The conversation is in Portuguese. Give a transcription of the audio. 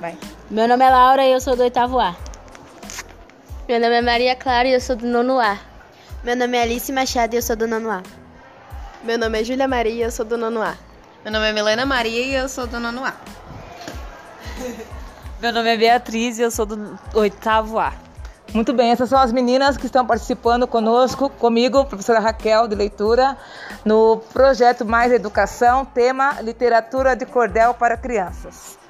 Vai. Meu nome é Laura e eu sou do oitavo A. Meu nome é Maria Clara e eu sou do nono A. Meu nome é Alice Machado e eu sou do nono A. Meu nome é Júlia Maria e eu sou do nono A. Meu nome é Milena Maria e eu sou do nono A. Meu nome é Beatriz e eu sou do oitavo A. Muito bem, essas são as meninas que estão participando conosco, comigo, professora Raquel de Leitura, no projeto Mais Educação, tema Literatura de Cordel para Crianças.